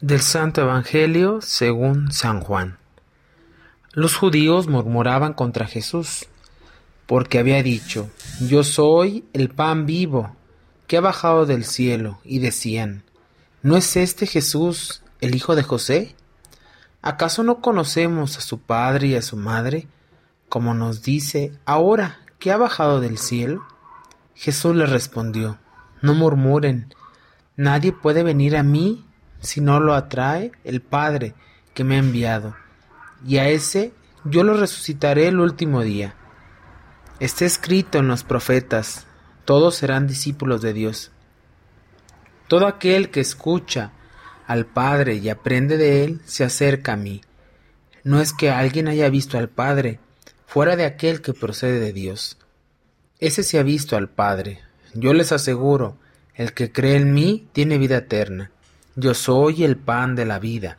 Del Santo Evangelio según San Juan. Los judíos murmuraban contra Jesús, porque había dicho, Yo soy el pan vivo que ha bajado del cielo, y decían, ¿no es este Jesús el hijo de José? ¿Acaso no conocemos a su padre y a su madre? Como nos dice, ahora que ha bajado del cielo. Jesús les respondió, No murmuren, nadie puede venir a mí si no lo atrae el Padre que me ha enviado, y a ese yo lo resucitaré el último día. Está escrito en los profetas, todos serán discípulos de Dios. Todo aquel que escucha al Padre y aprende de él, se acerca a mí. No es que alguien haya visto al Padre, fuera de aquel que procede de Dios. Ese se ha visto al Padre. Yo les aseguro, el que cree en mí tiene vida eterna. Yo soy el pan de la vida.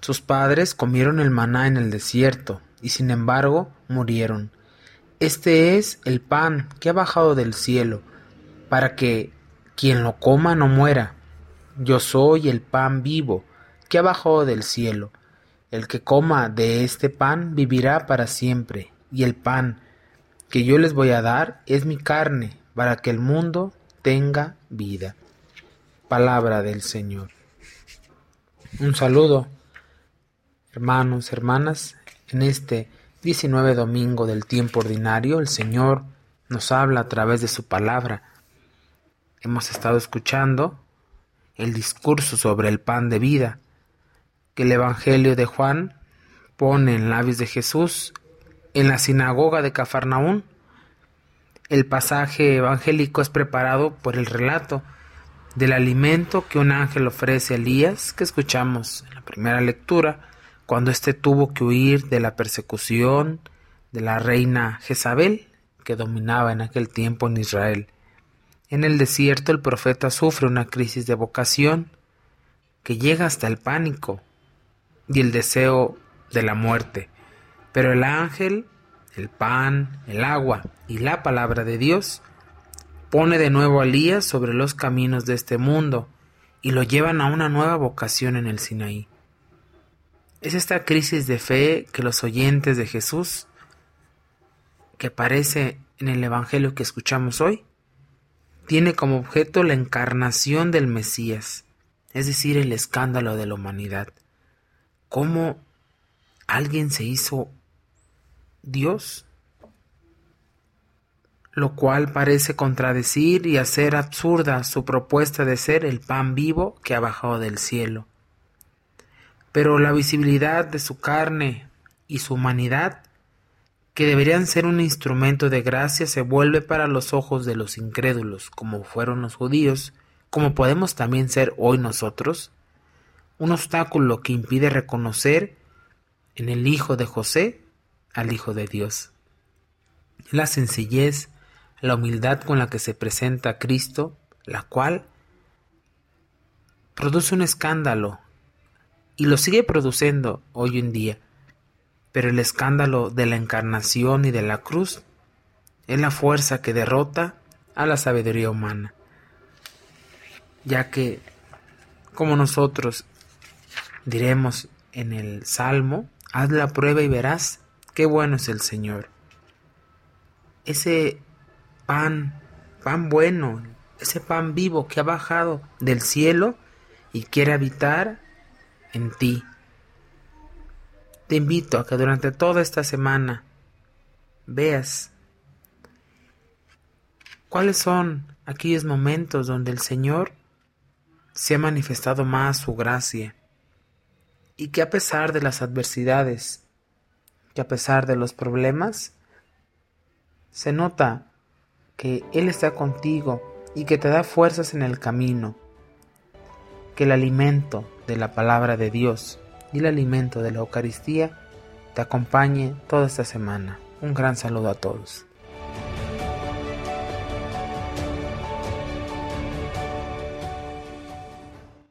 Sus padres comieron el maná en el desierto, y sin embargo murieron. Este es el pan que ha bajado del cielo, para que quien lo coma no muera. Yo soy el pan vivo que ha bajado del cielo. El que coma de este pan vivirá para siempre, y el pan que yo les voy a dar es mi carne, para que el mundo tenga vida. Palabra del Señor. Un saludo, hermanos, hermanas. En este 19 domingo del tiempo ordinario, el Señor nos habla a través de su palabra. Hemos estado escuchando el discurso sobre el pan de vida que el Evangelio de Juan pone en labios de Jesús en la sinagoga de Cafarnaún. El pasaje evangélico es preparado por el relato del alimento que un ángel ofrece a Elías, que escuchamos en la primera lectura, cuando éste tuvo que huir de la persecución de la reina Jezabel, que dominaba en aquel tiempo en Israel. En el desierto el profeta sufre una crisis de vocación que llega hasta el pánico y el deseo de la muerte. Pero el ángel, el pan, el agua y la palabra de Dios pone de nuevo a Elías sobre los caminos de este mundo y lo llevan a una nueva vocación en el Sinaí. Es esta crisis de fe que los oyentes de Jesús, que aparece en el Evangelio que escuchamos hoy, tiene como objeto la encarnación del Mesías, es decir, el escándalo de la humanidad. ¿Cómo alguien se hizo Dios? Lo cual parece contradecir y hacer absurda su propuesta de ser el pan vivo que ha bajado del cielo. Pero la visibilidad de su carne y su humanidad, que deberían ser un instrumento de gracia, se vuelve para los ojos de los incrédulos, como fueron los judíos, como podemos también ser hoy nosotros, un obstáculo que impide reconocer en el Hijo de José al Hijo de Dios. La sencillez la humildad con la que se presenta Cristo, la cual produce un escándalo y lo sigue produciendo hoy en día. Pero el escándalo de la encarnación y de la cruz es la fuerza que derrota a la sabiduría humana. Ya que, como nosotros diremos en el Salmo, haz la prueba y verás qué bueno es el Señor. Ese pan, pan bueno, ese pan vivo que ha bajado del cielo y quiere habitar en ti. Te invito a que durante toda esta semana veas cuáles son aquellos momentos donde el Señor se ha manifestado más su gracia y que a pesar de las adversidades, que a pesar de los problemas, se nota que Él está contigo y que te da fuerzas en el camino, que el alimento de la palabra de Dios y el alimento de la Eucaristía te acompañe toda esta semana. Un gran saludo a todos.